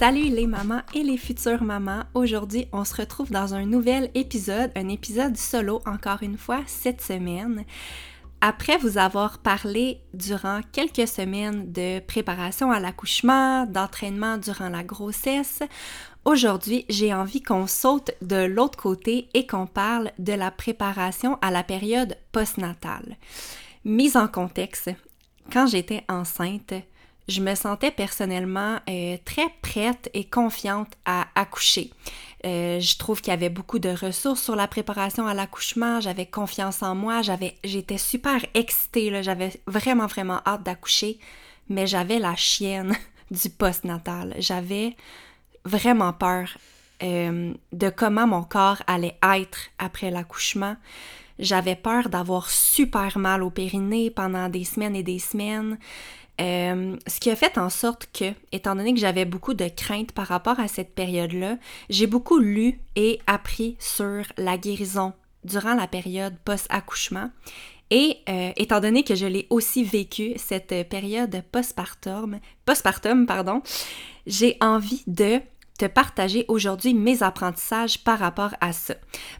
Salut les mamans et les futures mamans. Aujourd'hui, on se retrouve dans un nouvel épisode, un épisode solo encore une fois cette semaine. Après vous avoir parlé durant quelques semaines de préparation à l'accouchement, d'entraînement durant la grossesse, aujourd'hui j'ai envie qu'on saute de l'autre côté et qu'on parle de la préparation à la période postnatale. Mise en contexte, quand j'étais enceinte, je me sentais personnellement euh, très prête et confiante à accoucher. Euh, je trouve qu'il y avait beaucoup de ressources sur la préparation à l'accouchement, j'avais confiance en moi, j'avais, j'étais super excitée, j'avais vraiment vraiment hâte d'accoucher, mais j'avais la chienne du postnatal. J'avais vraiment peur euh, de comment mon corps allait être après l'accouchement. J'avais peur d'avoir super mal au périnée pendant des semaines et des semaines. Euh, ce qui a fait en sorte que, étant donné que j'avais beaucoup de craintes par rapport à cette période-là, j'ai beaucoup lu et appris sur la guérison durant la période post-accouchement. Et euh, étant donné que je l'ai aussi vécu, cette période postpartum, postpartum pardon, j'ai envie de partager aujourd'hui mes apprentissages par rapport à ça.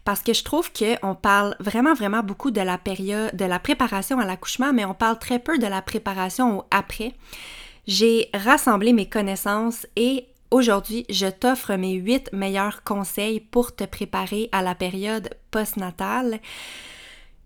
Parce que je trouve qu'on parle vraiment, vraiment beaucoup de la période, de la préparation à l'accouchement, mais on parle très peu de la préparation au après. J'ai rassemblé mes connaissances et aujourd'hui, je t'offre mes huit meilleurs conseils pour te préparer à la période postnatale.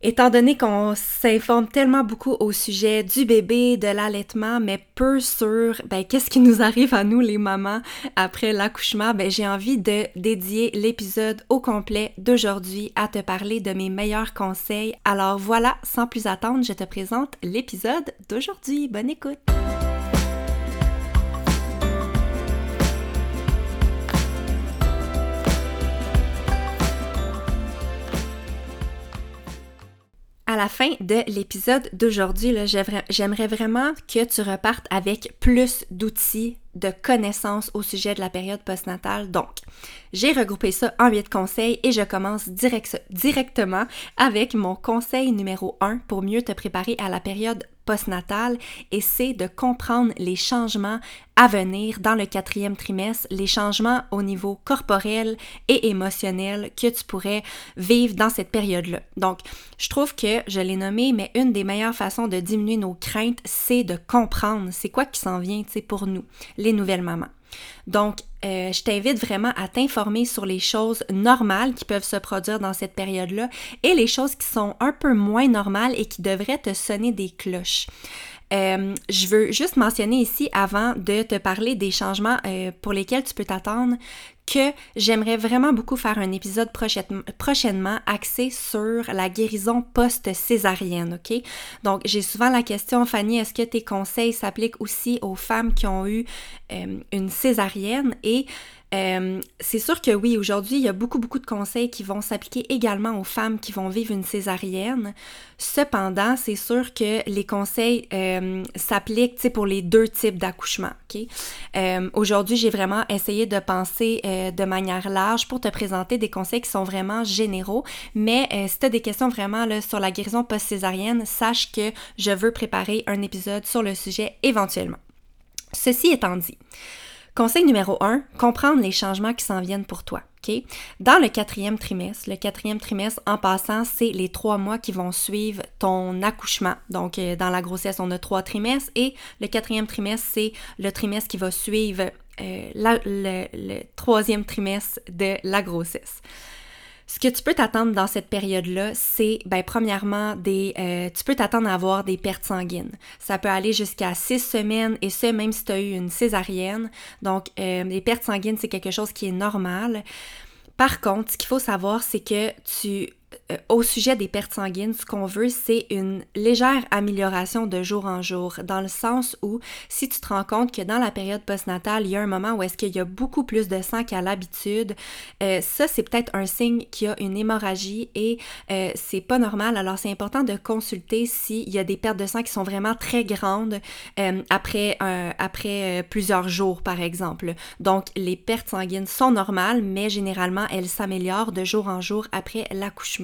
Étant donné qu'on s'informe tellement beaucoup au sujet du bébé, de l'allaitement, mais peu sur ben, qu'est-ce qui nous arrive à nous les mamans après l'accouchement, ben, j'ai envie de dédier l'épisode au complet d'aujourd'hui à te parler de mes meilleurs conseils. Alors voilà, sans plus attendre, je te présente l'épisode d'aujourd'hui. Bonne écoute! À la fin de l'épisode d'aujourd'hui, j'aimerais vraiment que tu repartes avec plus d'outils, de connaissances au sujet de la période postnatale. Donc, j'ai regroupé ça en huit conseils et je commence direct, directement avec mon conseil numéro 1 pour mieux te préparer à la période postnatale et c'est de comprendre les changements à venir dans le quatrième trimestre, les changements au niveau corporel et émotionnel que tu pourrais vivre dans cette période-là. Donc, je trouve que je l'ai nommé, mais une des meilleures façons de diminuer nos craintes, c'est de comprendre c'est quoi qui s'en vient, tu pour nous, les nouvelles mamans. Donc, euh, je t'invite vraiment à t'informer sur les choses normales qui peuvent se produire dans cette période-là et les choses qui sont un peu moins normales et qui devraient te sonner des cloches. Euh, je veux juste mentionner ici, avant de te parler des changements euh, pour lesquels tu peux t'attendre, que j'aimerais vraiment beaucoup faire un épisode prochainement axé sur la guérison post-césarienne, OK? Donc, j'ai souvent la question, Fanny, est-ce que tes conseils s'appliquent aussi aux femmes qui ont eu euh, une césarienne? Et euh, c'est sûr que oui, aujourd'hui, il y a beaucoup, beaucoup de conseils qui vont s'appliquer également aux femmes qui vont vivre une césarienne. Cependant, c'est sûr que les conseils euh, s'appliquent pour les deux types d'accouchement. Euh, aujourd'hui, j'ai vraiment essayé de penser de manière large pour te présenter des conseils qui sont vraiment généraux. Mais si tu as des questions vraiment sur la guérison post-césarienne, sache que je veux préparer un épisode sur le sujet éventuellement. Ceci étant dit, Conseil numéro 1, comprendre les changements qui s'en viennent pour toi. Dans le quatrième trimestre, le quatrième trimestre, en passant, c'est les trois mois qui vont suivre ton accouchement. Donc, euh, dans la grossesse, on a trois trimestres et le quatrième trimestre, c'est le trimestre qui va suivre euh, le troisième trimestre de la grossesse. Ce que tu peux t'attendre dans cette période-là, c'est, ben, premièrement, des, euh, tu peux t'attendre à avoir des pertes sanguines. Ça peut aller jusqu'à six semaines et ce, même si tu as eu une césarienne. Donc, euh, les pertes sanguines, c'est quelque chose qui est normal. Par contre, ce qu'il faut savoir, c'est que tu au sujet des pertes sanguines, ce qu'on veut, c'est une légère amélioration de jour en jour, dans le sens où si tu te rends compte que dans la période postnatale, il y a un moment où est-ce qu'il y a beaucoup plus de sang qu'à l'habitude, euh, ça c'est peut-être un signe qu'il y a une hémorragie et euh, c'est pas normal. Alors c'est important de consulter s'il y a des pertes de sang qui sont vraiment très grandes après plusieurs jours, par exemple. Donc les pertes sanguines sont normales, mais généralement elles s'améliorent de jour en jour après l'accouchement.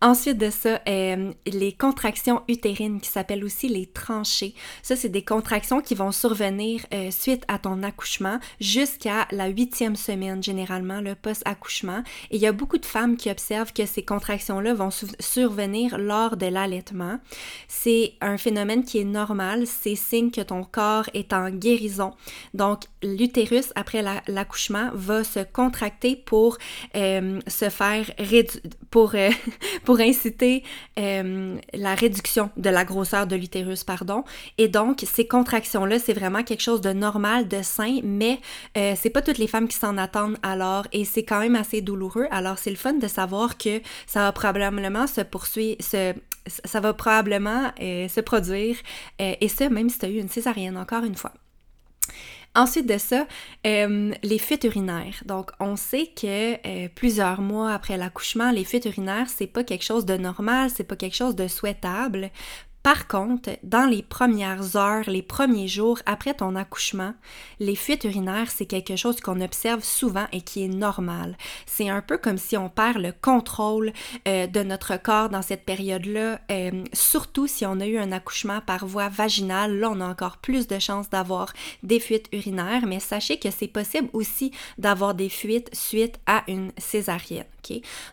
Ensuite de ça, euh, les contractions utérines qui s'appellent aussi les tranchées. Ça, c'est des contractions qui vont survenir euh, suite à ton accouchement jusqu'à la huitième semaine, généralement, le post-accouchement. Et il y a beaucoup de femmes qui observent que ces contractions-là vont survenir lors de l'allaitement. C'est un phénomène qui est normal. C'est signe que ton corps est en guérison. Donc, l'utérus, après l'accouchement, va se contracter pour euh, se faire pour pour inciter euh, la réduction de la grosseur de l'utérus, pardon. Et donc, ces contractions-là, c'est vraiment quelque chose de normal, de sain, mais euh, c'est pas toutes les femmes qui s'en attendent alors, et c'est quand même assez douloureux. Alors, c'est le fun de savoir que ça va probablement se poursuivre, ça va probablement euh, se produire, et ça, même si tu as eu une césarienne, encore une fois. Ensuite de ça, euh, les fuites urinaires. Donc, on sait que euh, plusieurs mois après l'accouchement, les fuites urinaires, c'est pas quelque chose de normal, c'est pas quelque chose de souhaitable. Par contre, dans les premières heures, les premiers jours après ton accouchement, les fuites urinaires, c'est quelque chose qu'on observe souvent et qui est normal. C'est un peu comme si on perd le contrôle euh, de notre corps dans cette période-là, euh, surtout si on a eu un accouchement par voie vaginale. Là, on a encore plus de chances d'avoir des fuites urinaires, mais sachez que c'est possible aussi d'avoir des fuites suite à une césarienne.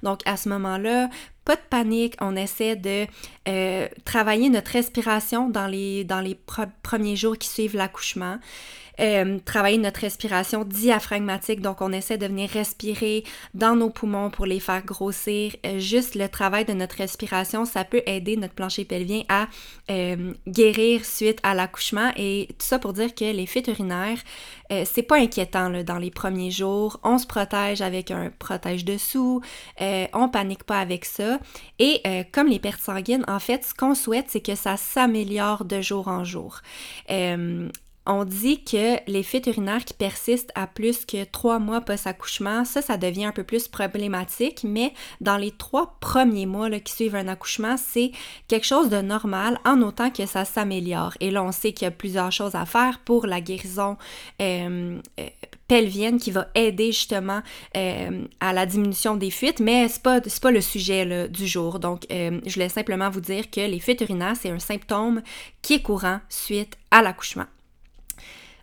Donc, à ce moment-là, pas de panique, on essaie de euh, travailler notre respiration dans les, dans les premiers jours qui suivent l'accouchement. Euh, travailler notre respiration diaphragmatique. Donc, on essaie de venir respirer dans nos poumons pour les faire grossir. Euh, juste le travail de notre respiration, ça peut aider notre plancher pelvien à euh, guérir suite à l'accouchement. Et tout ça pour dire que les fuites urinaires, c'est pas inquiétant là, dans les premiers jours. On se protège avec un protège dessous. on panique pas avec ça. Et comme les pertes sanguines, en fait, ce qu'on souhaite, c'est que ça s'améliore de jour en jour on dit que les fuites urinaires qui persistent à plus que trois mois post-accouchement, ça, ça devient un peu plus problématique, mais dans les trois premiers mois qui suivent un accouchement, c'est quelque chose de normal en autant que ça s'améliore. Et là, on sait qu'il y a plusieurs choses à faire pour la guérison euh, euh, pelvienne qui va aider justement euh, à la diminution des fuites, mais c'est pas, pas le sujet du jour. Donc, je voulais simplement vous dire que les fuites urinaires, c'est un symptôme qui est courant suite à l'accouchement.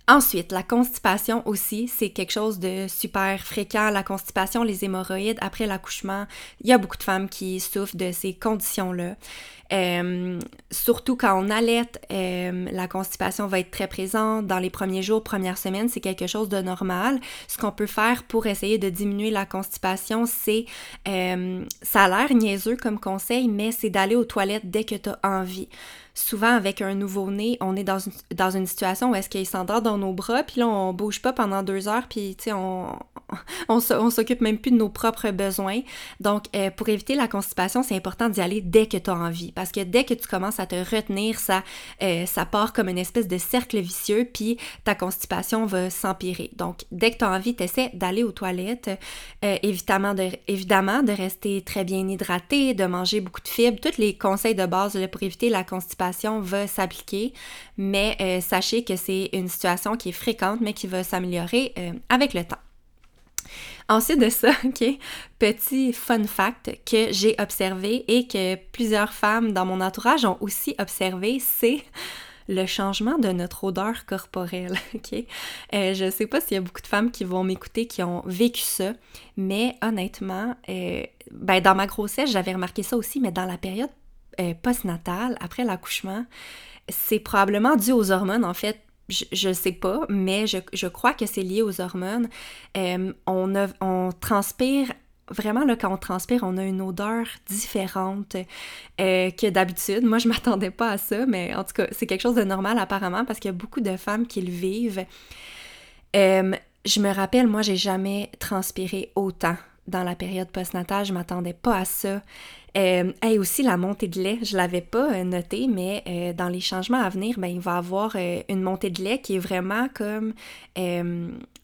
Ensuite, la constipation aussi, c'est quelque chose de super fréquent. La constipation, les hémorroïdes après l'accouchement, il y a beaucoup de femmes qui souffrent de ces conditions-là. Euh, surtout quand on allait, euh, la constipation va être très présente. Dans les premiers jours, premières semaines, c'est quelque chose de normal. Ce qu'on peut faire pour essayer de diminuer la constipation, c'est, euh, ça a l'air niaiseux comme conseil, mais c'est d'aller aux toilettes dès que tu as envie souvent avec un nouveau-né, on est dans une, dans une situation où est-ce qu'il s'endort dans nos bras, puis là, on bouge pas pendant deux heures, puis tu sais, on, on, s'occupe même plus de nos propres besoins. Donc, euh, pour éviter la constipation, c'est important d'y aller dès que tu as envie, parce que dès que tu commences à te retenir, ça, euh, ça part comme une espèce de cercle vicieux, puis ta constipation va s'empirer. Donc, dès que tu as envie, tu essaies d'aller aux toilettes, euh, évidemment, de, rester très bien hydraté, de manger beaucoup de fibres, tous les conseils de base pour éviter la constipation va s'appliquer, mais sachez que c'est une situation qui est fréquente, mais qui va s'améliorer avec le temps. Ensuite de ça, ok, petit fun fact que j'ai observé et que plusieurs femmes dans mon entourage ont aussi observé, c'est le changement de notre odeur corporelle, ok? Euh, je sais pas s'il y a beaucoup de femmes qui vont m'écouter qui ont vécu ça, mais honnêtement, euh, ben dans ma grossesse, j'avais remarqué ça aussi, mais dans la période euh, postnatale, après l'accouchement, c'est probablement dû aux hormones, en fait, je ne sais pas, mais je, crois que c'est lié aux hormones. on, on transpire vraiment, là, quand on transpire, on a une odeur différente euh, que d'habitude. Moi, je m'attendais pas à ça, mais en tout cas, c'est quelque chose de normal apparemment parce qu'il y a beaucoup de femmes qui le vivent. Euh, je me rappelle, moi, j'ai jamais transpiré autant dans la période postnatale. Je m'attendais pas à ça. Euh, et aussi la montée de lait, je l'avais pas euh, noté, mais euh, dans les changements à venir, ben, il va y avoir une montée de lait qui est vraiment comme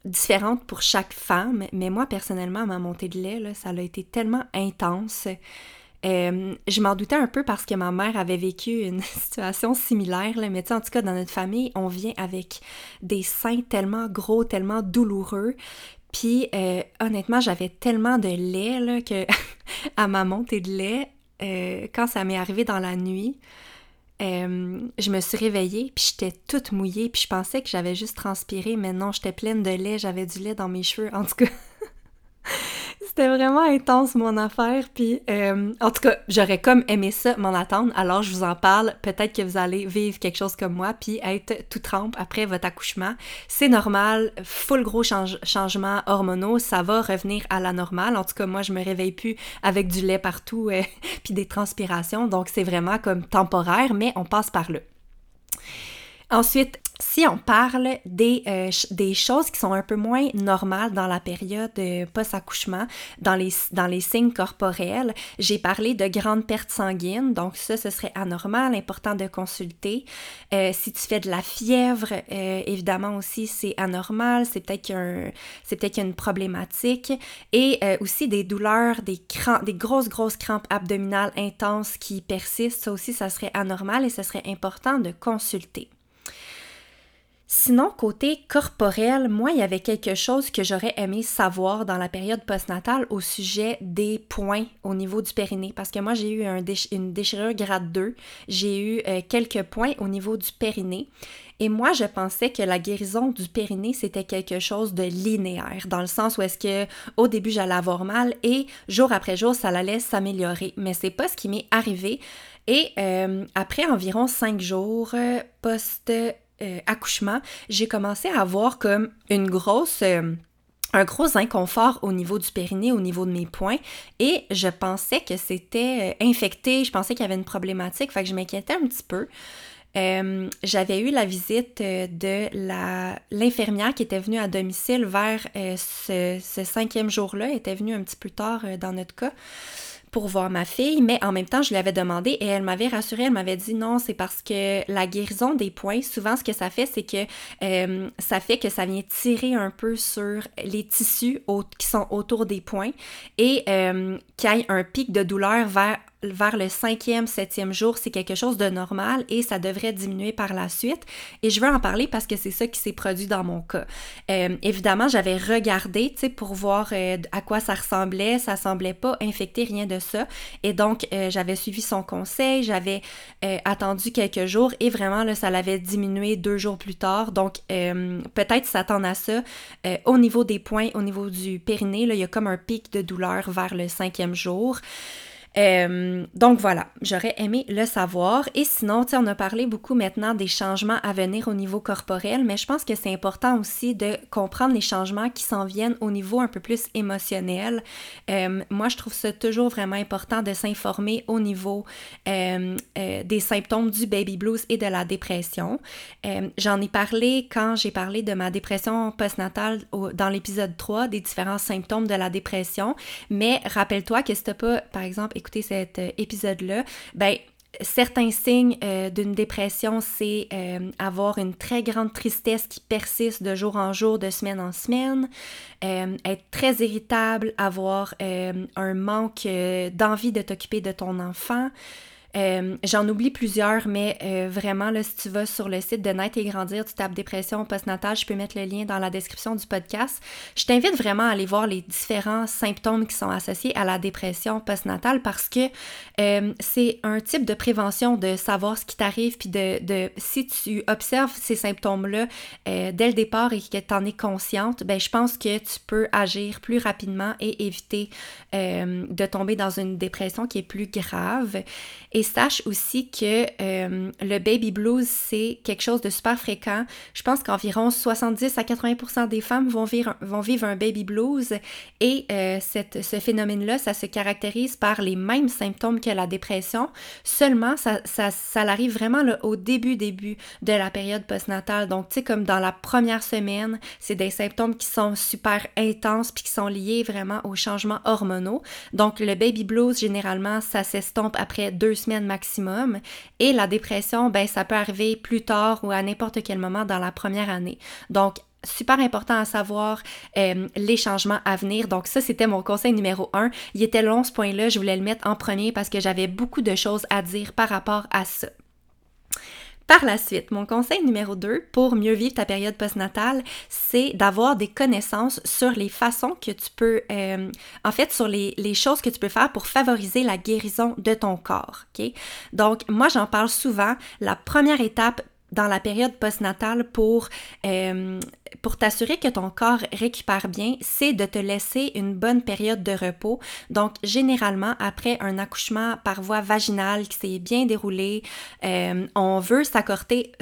différente pour chaque femme. Mais moi, personnellement, ma montée de lait, là, ça a été tellement intense. je m'en doutais un peu parce que ma mère avait vécu une situation similaire, là, mais en tout cas, dans notre famille, on vient avec des seins tellement gros, tellement douloureux. Puis euh, honnêtement, j'avais tellement de lait là, que à ma montée de lait, euh, quand ça m'est arrivé dans la nuit, euh, je me suis réveillée, puis j'étais toute mouillée, puis je pensais que j'avais juste transpiré, mais non, j'étais pleine de lait, j'avais du lait dans mes cheveux. En tout cas, C'était vraiment intense mon affaire, puis euh, en tout cas, j'aurais comme aimé ça m'en attendre, alors je vous en parle. Peut-être que vous allez vivre quelque chose comme moi, puis être tout trempe après votre accouchement. C'est normal, full gros changement hormonaux, ça va revenir à la normale. En tout cas, moi, je me réveille plus avec du lait partout, euh, puis des transpirations, donc c'est vraiment comme temporaire, mais on passe par là. Ensuite, si on parle des, euh, des choses qui sont un peu moins normales dans la période euh, post-accouchement, dans les, dans les signes corporels, j'ai parlé de grandes pertes sanguines, donc ça, ce serait anormal, important de consulter. Euh, si tu fais de la fièvre, évidemment aussi, c'est anormal, c'est peut-être qu'il peut une problématique. Et aussi des douleurs, des, crampes, des grosses, grosses crampes abdominales intenses qui persistent, ça aussi, ça serait anormal et ce serait important de consulter. Sinon, côté corporel, moi, il y avait quelque chose que j'aurais aimé savoir dans la période postnatale au sujet des points au niveau du périnée. Parce que moi, j'ai eu une déchirure grade 2. J'ai eu euh, quelques points au niveau du périnée. Et moi, je pensais que la guérison du périnée, c'était quelque chose de linéaire, dans le sens où est-ce que au début, j'allais avoir mal et jour après jour, ça allait s'améliorer. Mais c'est pas ce qui m'est arrivé. Et euh, après environ cinq jours euh, post euh, accouchement, j'ai commencé à avoir comme une grosse... Euh, un gros inconfort au niveau du périnée, au niveau de mes points, et je pensais que c'était euh, infecté, je pensais qu'il y avait une problématique, fait que je m'inquiétais un petit peu. j'avais eu la visite de la l'infirmière qui était venue à domicile vers ce, cinquième jour-là, était venue un petit peu tard dans notre cas pour voir ma fille, mais en même temps, je lui avais demandé et elle m'avait rassurée, elle m'avait dit non, c'est parce que la guérison des points, souvent ce que ça fait, c'est que euh, ça fait que ça vient tirer un peu sur les tissus qui sont autour des points et euh, qu'il y ait un pic de douleur vers vers le cinquième, septième jour, c'est quelque chose de normal et ça devrait diminuer par la suite. Et je veux en parler parce que c'est ça qui s'est produit dans mon cas. Euh, évidemment, j'avais regardé, tu sais, pour voir euh, à quoi ça ressemblait. Ça semblait pas infecter rien de ça. Et donc, euh, j'avais suivi son conseil, j'avais attendu quelques jours et vraiment, là, ça l'avait diminué deux jours plus tard. Donc, peut-être s'attendre à ça. au niveau des points, au niveau du périnée, là, il y a comme un pic de douleur vers le cinquième jour. Euh, donc voilà, j'aurais aimé le savoir. Et sinon, tu on a parlé beaucoup maintenant des changements à venir au niveau corporel, mais je pense que c'est important aussi de comprendre les changements qui s'en viennent au niveau un peu plus émotionnel. Euh, moi, je trouve ça toujours vraiment important de s'informer au niveau euh, des symptômes du baby blues et de la dépression. J'en ai parlé quand j'ai parlé de ma dépression postnatale dans l'épisode 3, des différents symptômes de la dépression, mais rappelle-toi que si t'as pas, par exemple, cet euh, épisode-là, ben certains signes euh, d'une dépression, c'est euh, avoir une très grande tristesse qui persiste de jour en jour, de semaine en semaine, être très irritable, avoir un manque d'envie de t'occuper de ton enfant, Euh, j'en oublie plusieurs, mais euh, vraiment, là, si tu vas sur le site de Naître et Grandir, tu tapes dépression postnatale, je peux mettre le lien dans la description du podcast. Je t'invite vraiment à aller voir les différents symptômes qui sont associés à la dépression postnatale parce que euh, c'est un type de prévention de savoir ce qui t'arrive, puis de, de, si tu observes ces symptômes-là dès le départ et que tu en es consciente, ben, je pense que tu peux agir plus rapidement et éviter de tomber dans une dépression qui est plus grave. Sache aussi que euh, le baby blues, c'est quelque chose de super fréquent. Je pense qu'environ 70 à 80% des femmes vont vivre, un baby blues et euh, ce phénomène-là, ça se caractérise par les mêmes symptômes que la dépression. Seulement, ça, arrive vraiment au début, début de la période postnatale. Donc, tu sais, comme dans la première semaine, c'est des symptômes qui sont super intenses puis qui sont liés vraiment aux changements hormonaux. Donc, le baby blues, généralement, ça s'estompe après deux semaines maximum. Et la dépression, ben, ça peut arriver plus tard ou à n'importe quel moment dans la première année. Donc, super important à savoir euh, les changements à venir. Donc ça, c'était mon conseil numéro un. Il était long ce point-là, je voulais le mettre en premier parce que j'avais beaucoup de choses à dire par rapport à ça. Par la suite, mon conseil numéro 2 pour mieux vivre ta période postnatale, c'est d'avoir des connaissances sur les façons que tu peux, euh, en fait, sur les, choses que tu peux faire pour favoriser la guérison de ton corps. ok? Donc, moi, j'en parle souvent. La première étape dans la période postnatale pour euh, pour t'assurer que ton corps récupère bien, c'est de te laisser une bonne période de repos. Donc, généralement, après un accouchement par voie vaginale qui s'est bien déroulé, euh, on veut s'accorder,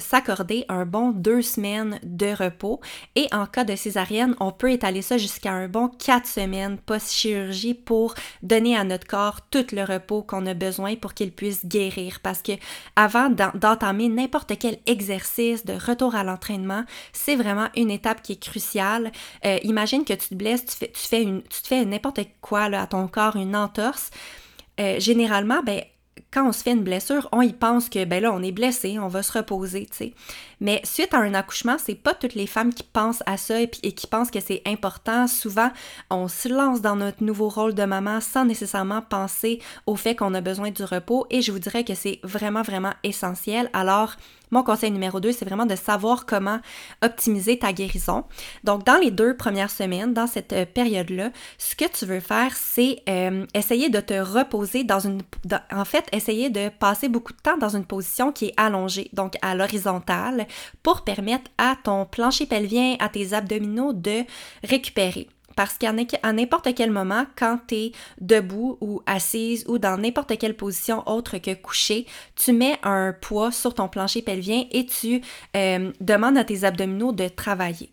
un bon deux semaines de repos. Et en cas de césarienne, on peut étaler ça jusqu'à un bon quatre semaines post-chirurgie pour donner à notre corps tout le repos qu'on a besoin pour qu'il puisse guérir. Parce que avant d'entamer n'importe quel de retour à l'entraînement, c'est vraiment une étape qui est cruciale. Euh, imagine que tu te blesses, tu fais, une, te fais n'importe quoi à ton corps, une entorse. Euh, généralement, ben, quand on se fait une blessure, on y pense que ben là, on est blessé, on va se reposer, tu sais. Mais suite à un accouchement, c'est pas toutes les femmes qui pensent à ça et, et qui pensent que c'est important. Souvent, on se lance dans notre nouveau rôle de maman sans nécessairement penser au fait qu'on a besoin du repos et je vous dirais que c'est vraiment, vraiment essentiel. Alors, mon conseil numéro 2, c'est vraiment de savoir comment optimiser ta guérison. Donc, dans les deux premières semaines, dans cette euh, période-là, ce que tu veux faire, c'est euh, essayer de te reposer dans une... en fait, essayer de passer beaucoup de temps dans une position qui est allongée, donc à l'horizontale, pour permettre à ton plancher pelvien, à tes abdominaux de récupérer. Parce qu'à n'importe quel moment, quand tu es debout ou assise ou dans n'importe quelle position autre que couchée, tu mets un poids sur ton plancher pelvien et tu euh, demandes à tes abdominaux de travailler.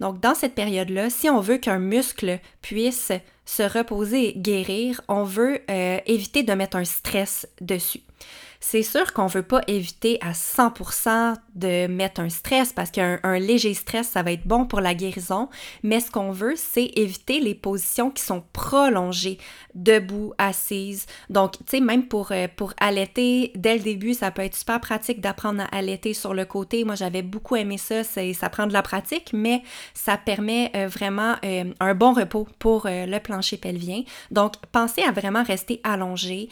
Donc, dans cette période-là, si on veut qu'un muscle puisse se reposer et guérir, on veut euh, éviter de mettre un stress dessus. C'est sûr qu'on veut pas éviter à 100% de mettre un stress parce qu'un léger stress, ça va être bon pour la guérison, mais ce qu'on veut, c'est éviter les positions qui sont prolongées, debout, assise. Donc, tu sais, même pour, euh, pour allaiter, dès le début, ça peut être super pratique d'apprendre à allaiter sur le côté. Moi, j'avais beaucoup aimé ça, ça prend de la pratique, mais ça permet euh, vraiment euh, un bon repos pour le plancher pelvien. Donc, pensez à vraiment rester allongé.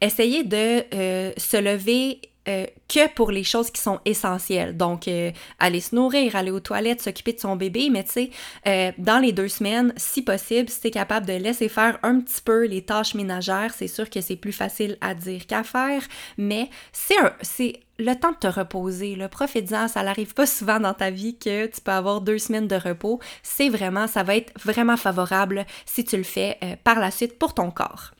essayez de se lever euh, que pour les choses qui sont essentielles. Donc, euh, aller se nourrir, aller aux toilettes, s'occuper de son bébé, mais tu sais, euh, dans les deux semaines, si possible, si tu es capable de laisser faire un petit peu les tâches ménagères, c'est sûr que c'est plus facile à dire qu'à faire, mais c'est c'est le temps de te reposer. Le Profite-en, ça n'arrive pas souvent dans ta vie que tu peux avoir deux semaines de repos. C'est vraiment, ça va être vraiment favorable si tu le fais par la suite pour ton corps.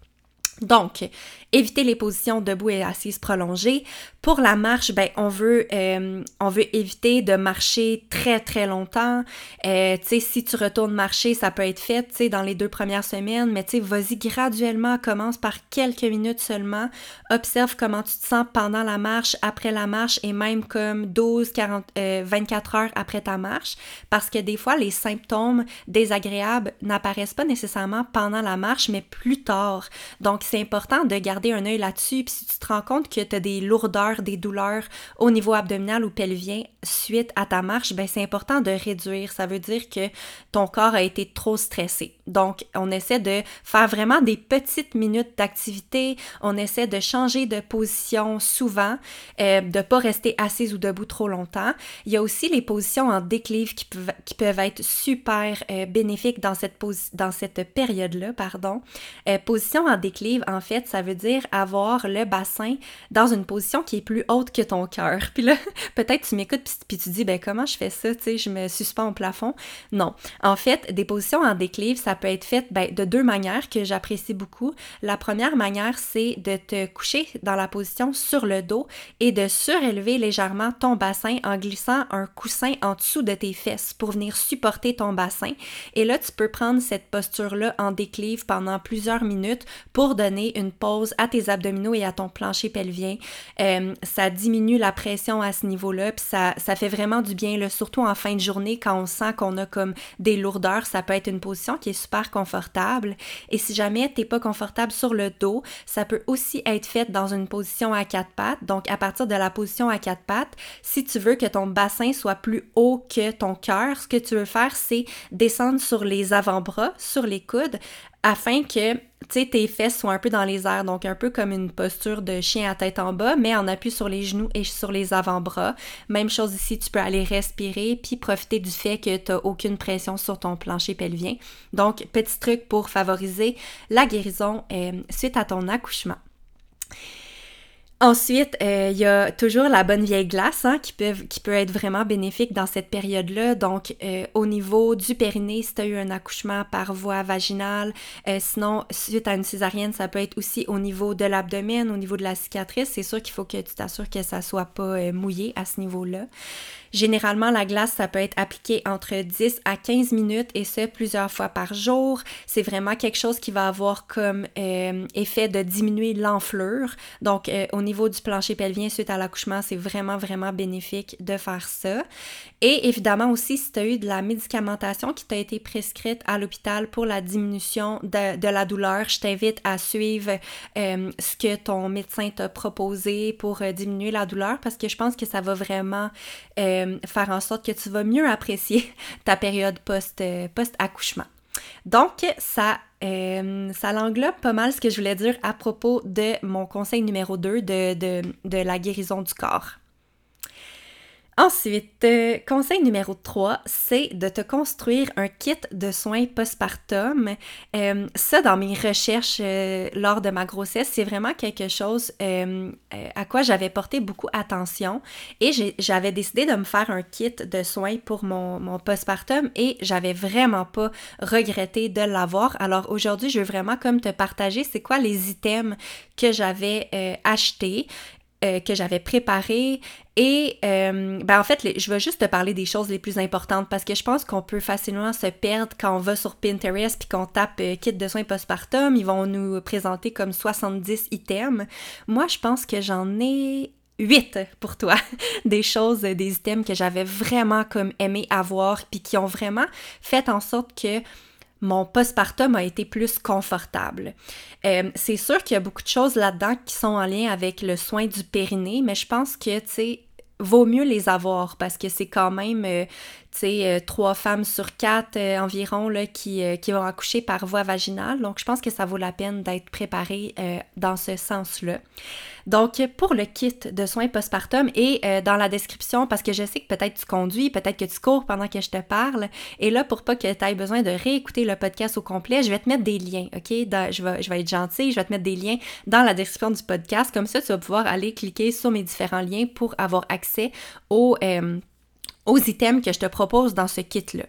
Donc, éviter les positions debout et assises prolongées. Pour la marche, ben, on veut, euh, on veut éviter de marcher très très longtemps. Euh, si tu retournes marcher, ça peut être fait, dans les deux premières semaines, mais vas-y graduellement, commence par quelques minutes seulement. Observe comment tu te sens pendant la marche, après la marche et même comme 12, 40, 24 heures après ta marche, parce que des fois, les symptômes désagréables n'apparaissent pas nécessairement pendant la marche, mais plus tard. Donc, c'est important de garder un œil là-dessus. Puis si tu te rends compte que tu as des lourdeurs, des douleurs au niveau abdominal ou pelvien suite à ta marche, ben c'est important de réduire. Ça veut dire que ton corps a été trop stressé. Donc, on essaie de faire vraiment des petites minutes d'activité. On essaie de changer de position souvent, euh, de pas rester assise ou debout trop longtemps. Il y a aussi les positions en déclive qui peuvent, qui peuvent être super euh, bénéfiques dans cette, cette période-là, pardon. Euh, position en déclive, en fait, ça veut dire avoir le bassin dans une position qui est plus haute que ton cœur. Puis là, peut-être tu m'écoutes puis, tu dis, ben comment je fais ça, tu sais, je me suspends au plafond? Non. En fait, des positions en déclive, ça peut être fait ben, de deux manières que j'apprécie beaucoup. La première manière, c'est de te coucher dans la position sur le dos et de surélever légèrement ton bassin en glissant un coussin en dessous de tes fesses pour venir supporter ton bassin. Et là, tu peux prendre cette posture-là en déclive pendant plusieurs minutes pour donner une pause à tes abdominaux et à ton plancher pelvien. Euh, ça diminue la pression à ce niveau-là, puis ça, fait vraiment du bien, surtout en fin de journée quand on sent qu'on a comme des lourdeurs. Ça peut être une position qui est super confortable. Et si jamais tu n'es pas confortable sur le dos, ça peut aussi être fait dans une position à quatre pattes. Donc, à partir de la position à quatre pattes, si tu veux que ton bassin soit plus haut que ton cœur, ce que tu veux faire, c'est descendre sur les avant-bras, sur les coudes, afin que tes fesses soient un peu dans les airs, donc un peu comme une posture de chien à tête en bas, mais en appui sur les genoux et sur les avant-bras. Même chose ici, tu peux aller respirer puis profiter du fait que tu n'as aucune pression sur ton plancher pelvien. Donc, petit truc pour favoriser la guérison euh, suite à ton accouchement. Ensuite, euh, il y a toujours la bonne vieille glace hein, qui, peut, qui peut être vraiment bénéfique dans cette période-là. Donc, euh, au niveau du périnée, si tu as eu un accouchement par voie vaginale, euh, sinon, suite à une césarienne, ça peut être aussi au niveau de l'abdomen, au niveau de la cicatrice. C'est sûr qu'il faut que tu t'assures que ça soit pas mouillé à ce niveau-là. Généralement, la glace, ça peut être appliqué entre 10 à 15 minutes et ce, plusieurs fois par jour. C'est vraiment quelque chose qui va avoir comme effet de diminuer l'enflure. Donc, au niveau du plancher pelvien suite à l'accouchement, c'est vraiment, vraiment bénéfique de faire ça. Et évidemment aussi, si tu as eu de la médicamentation qui t'a été prescrite à l'hôpital pour la diminution de, la douleur, je t'invite à suivre euh, ce que ton médecin t'a proposé pour diminuer la douleur parce que je pense que ça va vraiment euh, faire en sorte que tu vas mieux apprécier ta période euh, post-accouchement. Donc, ça, euh, ça l'englobe pas mal ce que je voulais dire à propos de mon conseil numéro 2 de la guérison du corps. Ensuite, euh, conseil numéro 3, c'est de te construire un kit de soins postpartum. Euh, ça, dans mes recherches euh, lors de ma grossesse, c'est vraiment quelque chose à quoi j'avais porté beaucoup attention et j'avais décidé de me faire un kit de soins pour mon, mon postpartum et j'avais vraiment pas regretté de l'avoir. Alors aujourd'hui, je veux vraiment comme te partager c'est quoi les items que j'avais achetés. Que j'avais préparé et euh, ben en fait, je vais juste te parler des choses les plus importantes parce que je pense qu'on peut facilement se perdre quand on va sur Pinterest puis qu'on tape euh, kit de soins postpartum. Ils vont nous présenter comme 70 items. Moi, je pense que j'en ai 8 pour toi. des choses, des items que j'avais vraiment comme aimé avoir puis qui ont vraiment fait en sorte que mon postpartum a été plus confortable. Euh, c'est sûr qu'il y a beaucoup de choses là-dedans qui sont en lien avec le soin du périnée, mais je pense que, tu sais, vaut mieux les avoir parce que c'est quand même, euh, sais, euh, trois femmes sur quatre euh, environ qui, qui vont accoucher par voie vaginale. Donc, je pense que ça vaut la peine d'être préparé dans ce sens-là. Donc, pour le kit de soins postpartum et dans la description, parce que je sais que peut-être tu conduis, peut-être que tu cours pendant que je te parle, et là, pour pas que tu aies besoin de réécouter le podcast au complet, je vais te mettre des liens, OK? je, vais, je vais être gentille, je vais te mettre des liens dans la description du podcast. Comme ça, tu vas pouvoir aller cliquer sur mes différents liens pour avoir accès aux, euh, aux items que je te propose dans ce kit-là.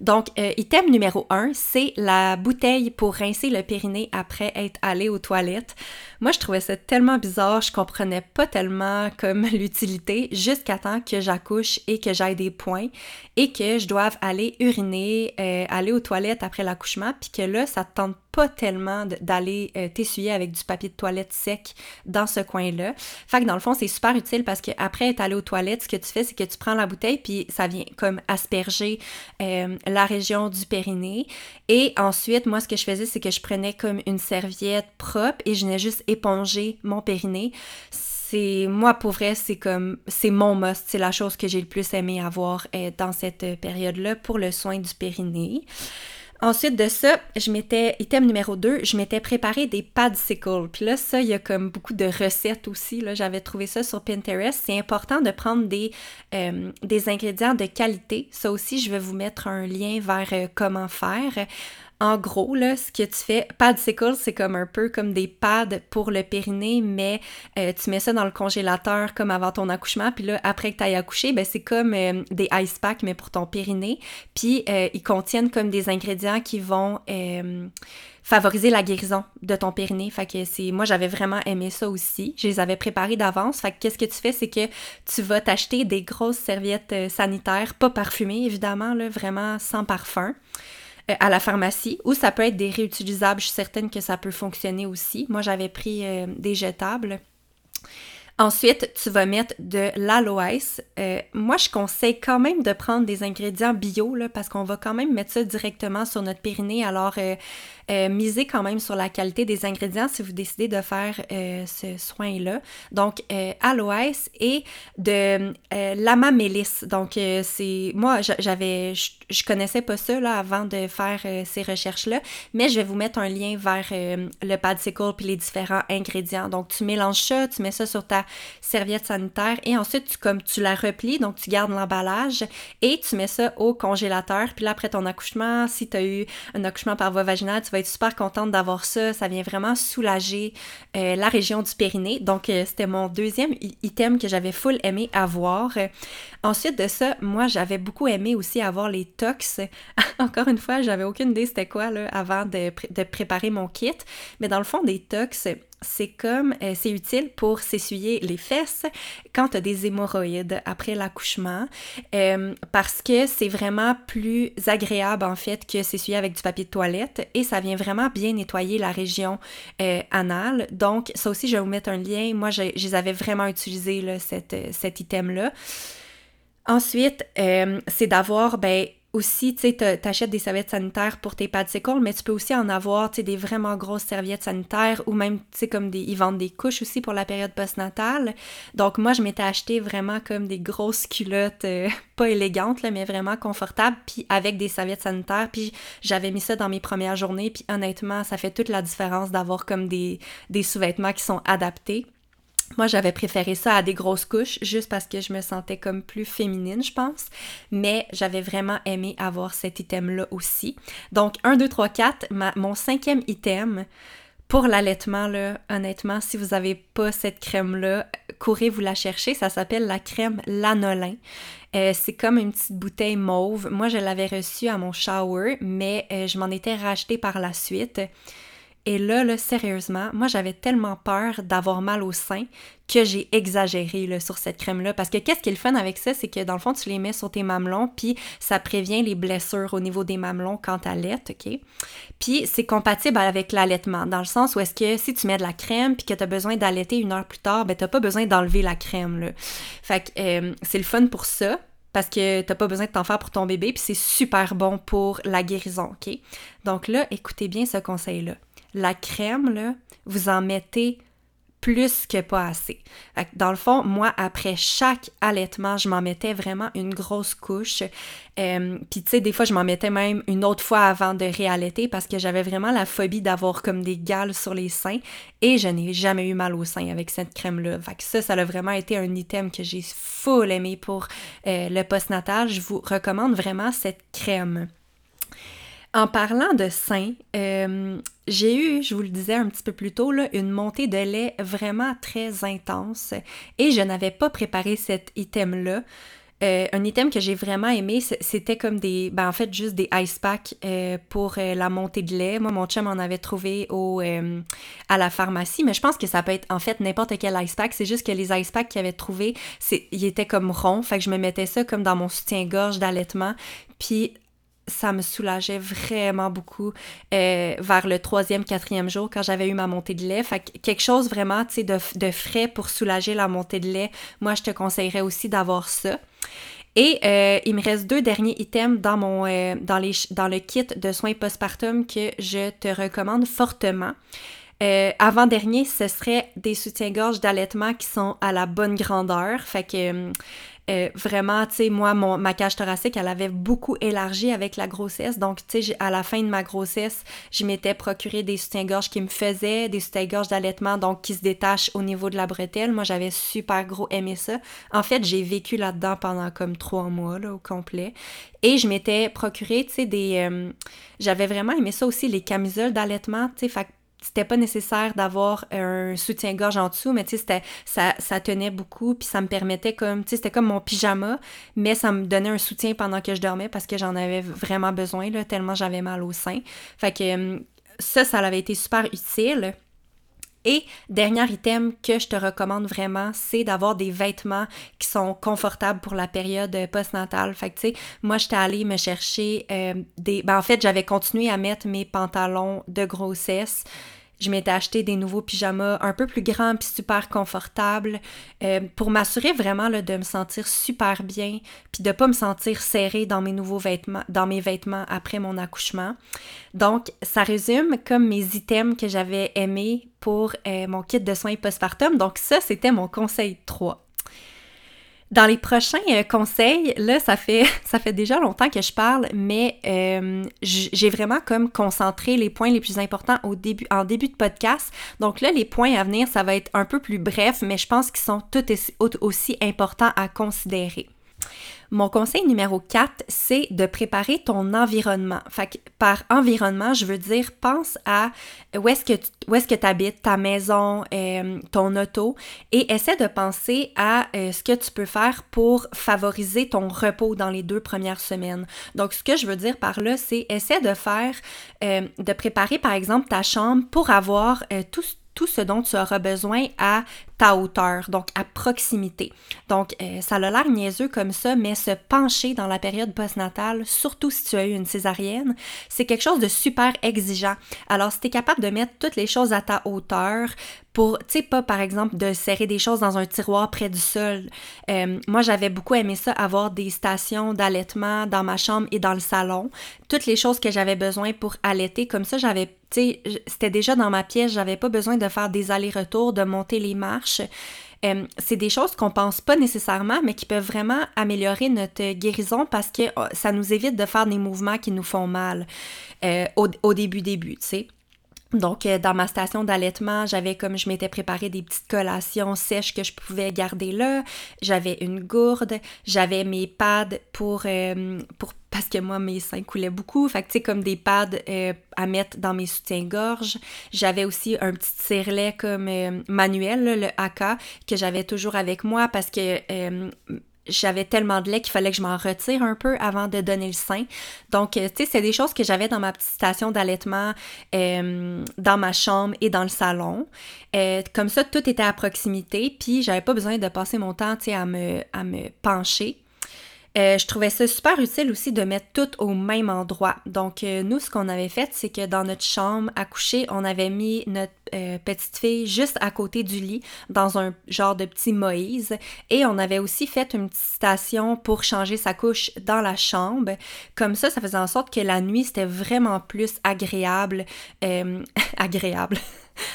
Donc, euh, item numéro un, c'est la bouteille pour rincer le périnée après être allé aux toilettes. Moi, je trouvais ça tellement bizarre, je comprenais pas tellement comme l'utilité jusqu'à temps que j'accouche et que j'aille des points et que je doive aller uriner, euh, aller aux toilettes après l'accouchement, puis que là, ça te tente pas tellement d'aller euh, t'essuyer avec du papier de toilette sec dans ce coin-là. Fait que dans le fond, c'est super utile parce qu'après être allé aux toilettes, ce que tu fais, c'est que tu prends la bouteille puis ça vient comme asperger euh, la région du périnée. Et ensuite, moi, ce que je faisais, c'est que je prenais comme une serviette propre et je venais juste éponger mon périnée c'est moi pour vrai c'est comme c'est mon must c'est la chose que j'ai le plus aimé avoir euh, dans cette période là pour le soin du périnée Ensuite de ça, je m'étais, item numéro 2, je m'étais préparé des padsicles. Puis là, ça, il y a comme beaucoup de recettes aussi. J'avais trouvé ça sur Pinterest. C'est important de prendre des, euh, des ingrédients de qualité. Ça aussi, je vais vous mettre un lien vers euh, comment faire. En gros, là, ce que tu fais, padsicle, c'est comme un peu comme des pads pour le périnée, mais euh, tu mets ça dans le congélateur comme avant ton accouchement, puis là, après que tu ailles accoucher, ben, c'est comme euh, des ice packs, mais pour ton périnée. Puis euh, ils contiennent comme des ingrédients qui vont favoriser la guérison de ton périnée. Fait que c'est moi j'avais vraiment aimé ça aussi. Je les avais préparés d'avance. Fait que qu'est-ce que tu fais c'est que tu vas t'acheter des grosses serviettes sanitaires pas parfumées évidemment là, vraiment sans parfum. Euh, à la pharmacie ou ça peut être des réutilisables. Je suis certaine que ça peut fonctionner aussi. Moi, j'avais pris euh, des jetables. Ensuite, tu vas mettre de l'aloès. Euh, moi, je conseille quand même de prendre des ingrédients bio là, parce qu'on va quand même mettre ça directement sur notre périnée. Alors, euh, misez quand même sur la qualité des ingrédients si vous décidez de faire euh, ce soin-là. Donc, euh, aloès et de l'amamélis. Donc, c'est moi, j'avais, je, connaissais pas ça là, avant de faire ces recherches-là, mais je vais vous mettre un lien vers le padsicle puis les différents ingrédients. Donc, tu mélanges ça, tu mets ça sur ta serviette sanitaire et ensuite, tu, comme tu la replies, donc tu gardes l'emballage et tu mets ça au congélateur. Puis là, après ton accouchement, si tu as eu un accouchement par voie vaginale, tu vas être super contente d'avoir ça. Ça vient vraiment soulager euh, la région du périnée. Donc, euh, c'était mon deuxième item que j'avais full aimé avoir. Ensuite de ça, moi, j'avais beaucoup aimé aussi avoir les tox. Encore une fois, j'avais aucune idée c'était quoi là, avant de, de préparer mon kit. Mais dans le fond, des tox, c'est comme, euh, c'est utile pour s'essuyer les fesses quand tu as des hémorroïdes après l'accouchement, euh, parce que c'est vraiment plus agréable en fait que s'essuyer avec du papier de toilette et ça vient vraiment bien nettoyer la région euh, anale. Donc ça aussi, je vais vous mettre un lien. Moi, je, les avais vraiment utilisé là, cet item-là. Ensuite, c'est d'avoir, ben, aussi, tu sais, t'achètes des serviettes sanitaires pour tes padsicles, mais tu peux aussi en avoir, tu sais, des vraiment grosses serviettes sanitaires ou même, tu sais, comme des, ils vendent des couches aussi pour la période postnatale. Donc, moi, je m'étais acheté vraiment comme des grosses culottes, euh, pas élégantes, là, mais vraiment confortables, puis avec des serviettes sanitaires, puis j'avais mis ça dans mes premières journées, puis honnêtement, ça fait toute la différence d'avoir comme des, des sous-vêtements qui sont adaptés. Moi, j'avais préféré ça à des grosses couches, juste parce que je me sentais comme plus féminine, je pense. Mais j'avais vraiment aimé avoir cet item-là aussi. Donc, 1, 2, 3, 4, mon cinquième item pour l'allaitement, là, honnêtement, si vous n'avez pas cette crème-là, courez vous la chercher. Ça s'appelle la crème Lanolin. Euh, c'est comme une petite bouteille mauve. Moi, je l'avais reçue à mon shower, mais euh, je m'en étais racheté par la suite. Et là, là, sérieusement, moi j'avais tellement peur d'avoir mal au sein que j'ai exagéré sur cette crème-là. Parce que qu'est-ce qui est le fun avec ça, c'est que dans le fond, tu les mets sur tes mamelons, puis ça prévient les blessures au niveau des mamelons quand t'allaites, OK? Puis c'est compatible avec l'allaitement, dans le sens où est-ce que si tu mets de la crème, puis que tu as besoin d'allaiter une heure plus tard, ben t'as pas besoin d'enlever la crème, là. Fait que euh, c'est le fun pour ça parce que t'as pas besoin de t'en faire pour ton bébé, puis c'est super bon pour la guérison, ok? Donc là, écoutez bien ce conseil-là la crème, là, vous en mettez plus que pas assez. dans le fond, moi, après chaque allaitement, je m'en mettais vraiment une grosse couche. Euh, Puis, tu sais, des fois, je m'en mettais même une autre fois avant de réallaiter parce que j'avais vraiment la phobie d'avoir comme des gales sur les seins et je n'ai jamais eu mal au sein avec cette crème-là. Fait que ça, ça a vraiment été un item que j'ai full aimé pour euh, le postnatal. Je vous recommande vraiment cette crème. En parlant de sein, euh, j'ai eu, je vous le disais un petit peu plus tôt, une montée de lait vraiment très intense et je n'avais pas préparé cet item-là. Euh, un item que j'ai vraiment aimé, c'était comme des, ben en fait juste des ice packs euh, pour la montée de lait. Moi, mon chum en avait trouvé au, à la pharmacie, mais je pense que ça peut être en fait n'importe quel ice pack. C'est juste que les ice packs qu'il avait trouvé, ils étaient comme ronds, fait que je me mettais ça comme dans mon soutien-gorge d'allaitement. Puis ça me soulageait vraiment beaucoup euh, vers le troisième, quatrième jour quand j'avais eu ma montée de lait. Fait que quelque chose vraiment, tu sais, de, de, frais pour soulager la montée de lait, moi, je te conseillerais aussi d'avoir ça. Et euh, il me reste deux derniers items dans, mon, euh, dans, les, dans le kit de soins postpartum que je te recommande fortement. Euh, avant-dernier, ce serait des soutiens-gorge d'allaitement qui sont à la bonne grandeur. Fait que euh, vraiment, tu sais, moi, mon, ma cage thoracique, elle avait beaucoup élargi avec la grossesse. Donc, tu sais, à la fin de ma grossesse, je m'étais procuré des soutiens-gorge qui me faisaient, des soutiens-gorge d'allaitement, donc qui se détachent au niveau de la bretelle. Moi, j'avais super gros aimé ça. En fait, j'ai vécu là-dedans pendant comme trois mois, là, au complet. Et je m'étais procuré, tu sais, des... Euh, j'avais vraiment aimé ça aussi, les camisoles d'allaitement, tu sais, fait c'était pas nécessaire d'avoir un soutien-gorge en dessous, mais tu sais, ça, ça tenait beaucoup, puis ça me permettait comme, tu sais, c'était comme mon pyjama, mais ça me donnait un soutien pendant que je dormais parce que j'en avais vraiment besoin, là, tellement j'avais mal au sein. Fait que hum, ça, ça avait été super utile. Et dernier item que je te recommande vraiment, c'est d'avoir des vêtements qui sont confortables pour la période postnatale. Fait que tu sais, moi j'étais allée me chercher euh, des. Ben, en fait, j'avais continué à mettre mes pantalons de grossesse je m'étais acheté des nouveaux pyjamas un peu plus grands puis super confortables euh, pour m'assurer vraiment là, de me sentir super bien puis de pas me sentir serrée dans mes nouveaux vêtements, dans mes vêtements après mon accouchement. Donc, ça résume comme mes items que j'avais aimés pour euh, mon kit de soins postpartum. Donc, ça, c'était mon conseil 3. Dans les prochains euh, conseils, là, ça fait, déjà longtemps que je parle, mais euh, j'ai vraiment comme concentré les points les plus importants au début, en début de podcast. Donc là, les points à venir, ça va être un peu plus bref, mais je pense qu'ils sont tout aussi importants à considérer. Mon conseil numéro 4, c'est de préparer ton environnement. Fait que par environnement, je veux dire, pense à où est-ce que tu que habites, ta maison, euh, ton auto, et essaie de penser à euh, ce que tu peux faire pour favoriser ton repos dans les deux premières semaines. Donc, ce que je veux dire par là, c'est essaie de faire, euh, de préparer par exemple ta chambre pour avoir tout tout ce dont tu auras besoin à ta hauteur, donc à proximité. Donc, euh, ça a l'air niaiseux comme ça, mais se pencher dans la période postnatale, surtout si tu as eu une césarienne, c'est quelque chose de super exigeant. Alors, si tu es capable de mettre toutes les choses à ta hauteur, pour, tu sais, pas par exemple de serrer des choses dans un tiroir près du sol. Euh, moi, j'avais beaucoup aimé ça, avoir des stations d'allaitement dans ma chambre et dans le salon. Toutes les choses que j'avais besoin pour allaiter, comme ça, j'avais, c'était déjà dans ma pièce, j'avais pas besoin de faire des allers-retours, de monter les marches. Euh, c'est des choses qu'on pense pas nécessairement, mais qui peuvent vraiment améliorer notre guérison parce que oh, ça nous évite de faire des mouvements qui nous font mal euh, au, au, début, début, tu sais. Donc, euh, dans ma station d'allaitement, j'avais comme je m'étais préparé des petites collations sèches que je pouvais garder là. J'avais une gourde, j'avais mes pads pour, euh, pour parce que moi, mes seins coulaient beaucoup. Fait que, tu sais, comme des pads euh, à mettre dans mes soutiens-gorge. J'avais aussi un petit tirelet comme manuel, le AK, que j'avais toujours avec moi parce que j'avais tellement de lait qu'il fallait que je m'en retire un peu avant de donner le sein. Donc, euh, tu sais, c'est des choses que j'avais dans ma petite station d'allaitement, euh, dans ma chambre et dans le salon. Euh, comme ça, tout était à proximité, puis j'avais pas besoin de passer mon temps, tu sais, à me, à me pencher. Euh, je trouvais ça super utile aussi de mettre tout au même endroit. Donc, euh, nous, ce qu'on avait fait, c'est que dans notre chambre à coucher, on avait mis notre euh, petite fille juste à côté du lit, dans un genre de petit Moïse. Et on avait aussi fait une petite station pour changer sa couche dans la chambre. Comme ça, ça faisait en sorte que la nuit, c'était vraiment plus agréable. agréable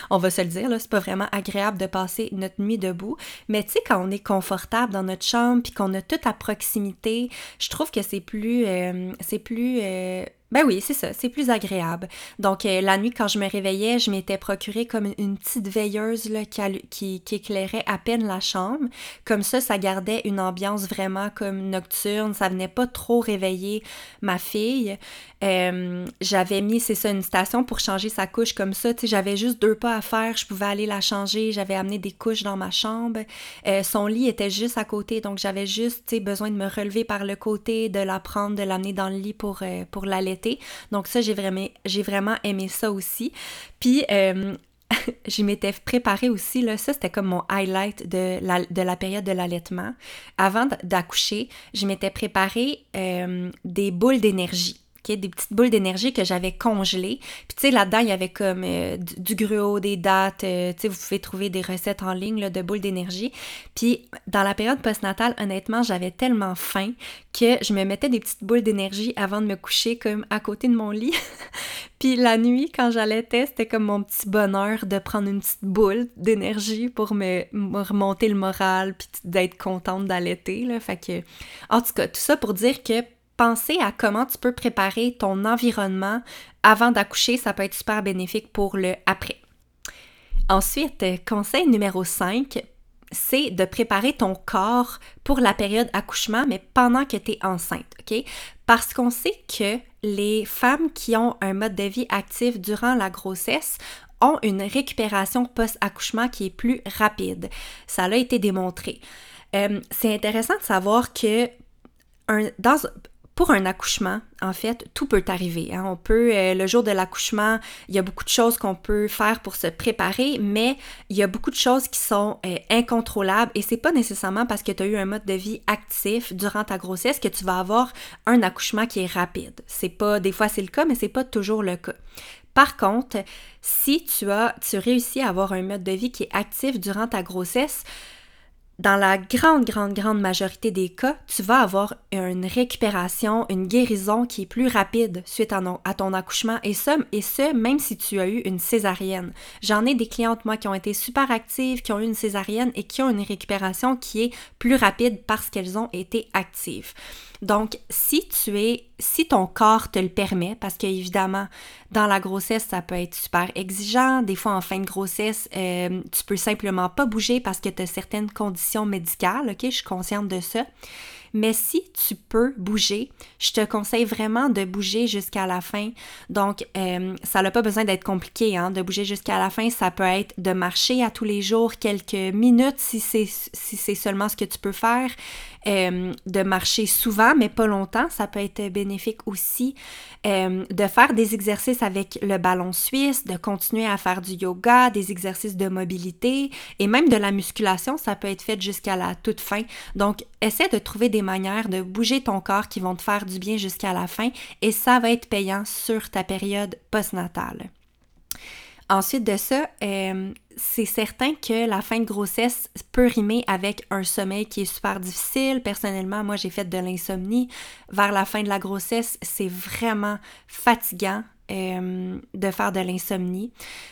on va se le dire, là, c'est pas vraiment agréable de passer notre nuit debout. Mais tu sais, quand on est confortable dans notre chambre puis qu'on a tout à proximité, je trouve que c'est plus, euh, c'est plus euh, ben oui, c'est ça, c'est plus agréable. Donc euh, la nuit quand je me réveillais, je m'étais procuré comme une petite veilleuse là, qui, qui, éclairait à peine la chambre. Comme ça, ça gardait une ambiance vraiment comme nocturne, ça venait pas trop réveiller ma fille. Euh, j'avais mis, c'est ça, une station pour changer sa couche comme ça. Tu sais, j'avais juste deux pas à faire, je pouvais aller la changer. J'avais amené des couches dans ma chambre. Euh, son lit était juste à côté, donc j'avais juste, tu besoin de me relever par le côté, de la prendre, de l'amener dans le lit pour, pour l'allaiter donc ça, j'ai vraiment, aimé ça aussi. Puis, euh, je m'étais préparée aussi, là, ça c'était comme mon highlight de la, de la période de l'allaitement. Avant d'accoucher, je m'étais préparé euh, des boules d'énergie. Des petites boules d'énergie que j'avais congelées. Puis tu sais, là-dedans, il y avait comme euh, du, gruau, des dates, euh, tu sais, vous pouvez trouver des recettes en ligne de boules d'énergie. Puis dans la période postnatale, honnêtement, j'avais tellement faim que je me mettais des petites boules d'énergie avant de me coucher comme à côté de mon lit. Puis la nuit, quand j'allaitais, c'était comme mon petit bonheur de prendre une petite boule d'énergie pour me, remonter le moral puis d'être contente d'allaiter. Fait que, en tout cas, tout ça pour dire que penser à comment tu peux préparer ton environnement avant d'accoucher, ça peut être super bénéfique pour le après. Ensuite, conseil numéro 5, c'est de préparer ton corps pour la période accouchement, mais pendant que tu es enceinte, OK? Parce qu'on sait que les femmes qui ont un mode de vie actif durant la grossesse ont une récupération post-accouchement qui est plus rapide. Ça a été démontré. Euh, c'est intéressant de savoir que un, dans, pour un accouchement, en fait, tout peut arriver. Hein. On peut, euh, le jour de l'accouchement, il y a beaucoup de choses qu'on peut faire pour se préparer, mais il y a beaucoup de choses qui sont euh, incontrôlables et c'est pas nécessairement parce que tu as eu un mode de vie actif durant ta grossesse que tu vas avoir un accouchement qui est rapide. C'est pas, des fois c'est le cas, mais c'est pas toujours le cas. Par contre, si tu as, tu réussis à avoir un mode de vie qui est actif durant ta grossesse, dans la grande, grande, grande majorité des cas, tu vas avoir une récupération, une guérison qui est plus rapide suite à, ton accouchement et ce, même si tu as eu une césarienne. J'en ai des clientes, moi, qui ont été super actives, qui ont eu une césarienne et qui ont une récupération qui est plus rapide parce qu'elles ont été actives. Donc, si tu es, si ton corps te le permet, parce qu'évidemment, dans la grossesse, ça peut être super exigeant. Des fois, en fin de grossesse, euh, tu peux simplement pas bouger parce que tu as certaines conditions médicales, ok? Je suis consciente de ça. Mais si tu peux bouger, je te conseille vraiment de bouger jusqu'à la fin. Donc, euh, ça n'a pas besoin d'être compliqué, hein, de bouger jusqu'à la fin. Ça peut être de marcher à tous les jours quelques minutes si c'est seulement ce que tu peux faire. Euh, de marcher souvent, mais pas longtemps. Ça peut être bénéfique aussi. Euh, de faire des exercices avec le ballon suisse, de continuer à faire du yoga, des exercices de mobilité et même de la musculation. Ça peut être fait jusqu'à la toute fin. Donc, essaie de trouver des manières de bouger ton corps qui vont te faire du bien jusqu'à la fin et ça va être payant sur ta période postnatale. Ensuite de ça, euh, c'est certain que la fin de grossesse peut rimer avec un sommeil qui est super difficile. Personnellement, moi, j'ai fait de l'insomnie. Vers la fin de la grossesse, c'est vraiment fatigant. Euh, de faire de l'insomnie,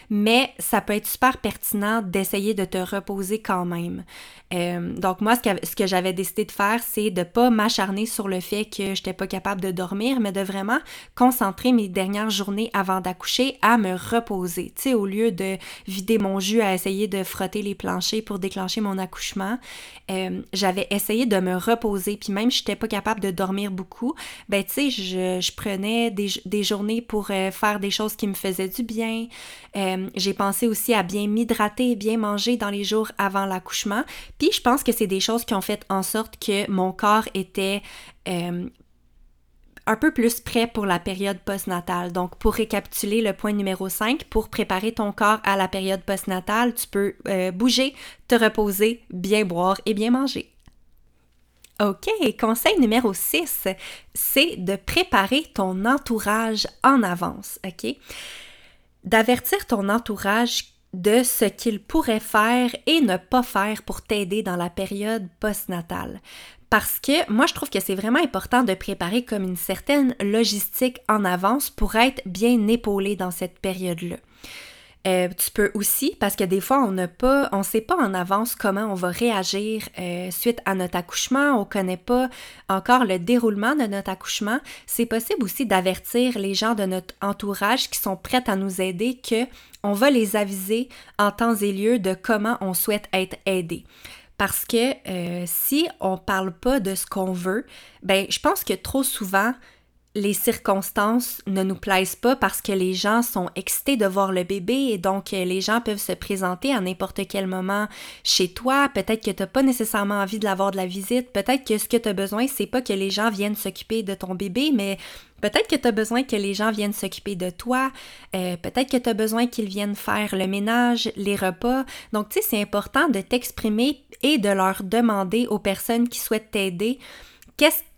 mais ça peut être super pertinent d'essayer de te reposer quand même. Euh, donc moi, ce que, j'avais décidé de faire, c'est de pas m'acharner sur le fait que je n'étais pas capable de dormir, mais de vraiment concentrer mes dernières journées avant d'accoucher à me reposer. Tu sais, au lieu de vider mon jus à essayer de frotter les planchers pour déclencher mon accouchement, euh, j'avais essayé de me reposer. Puis même j'étais pas capable de dormir beaucoup, ben tu sais, je, prenais des, journées pour faire des choses qui me faisaient du bien. J'ai pensé aussi à bien m'hydrater, bien manger dans les jours avant l'accouchement. Puis je pense que c'est des choses qui ont fait en sorte que mon corps était euh, un peu plus prêt pour la période postnatale. Donc, pour récapituler le point numéro 5, pour préparer ton corps à la période postnatale, tu peux euh, bouger, te reposer, bien boire et bien manger. OK, conseil numéro 6, c'est de préparer ton entourage en avance, OK? D'avertir ton entourage de ce qu'il pourrait faire et ne pas faire pour t'aider dans la période postnatale. Parce que moi, je trouve que c'est vraiment important de préparer comme une certaine logistique en avance pour être bien épaulé dans cette période-là. Euh, tu peux aussi, parce que des fois, on n'a pas, on sait pas en avance comment on va réagir euh, suite à notre accouchement, on connaît pas encore le déroulement de notre accouchement. C'est possible aussi d'avertir les gens de notre entourage qui sont prêts à nous aider que on va les aviser en temps et lieu de comment on souhaite être aidé. Parce que euh, si on parle pas de ce qu'on veut, ben je pense que trop souvent les circonstances ne nous plaisent pas parce que les gens sont excités de voir le bébé et donc euh, les gens peuvent se présenter à n'importe quel moment chez toi. Peut-être que tu n'as pas nécessairement envie de l'avoir de la visite. Peut-être que ce que tu as besoin, c'est pas que les gens viennent s'occuper de ton bébé, mais peut-être que tu as besoin que les gens viennent s'occuper de toi. Euh, peut-être que tu as besoin qu'ils viennent faire le ménage, les repas. Donc, tu sais, c'est important de t'exprimer et de leur demander aux personnes qui souhaitent t'aider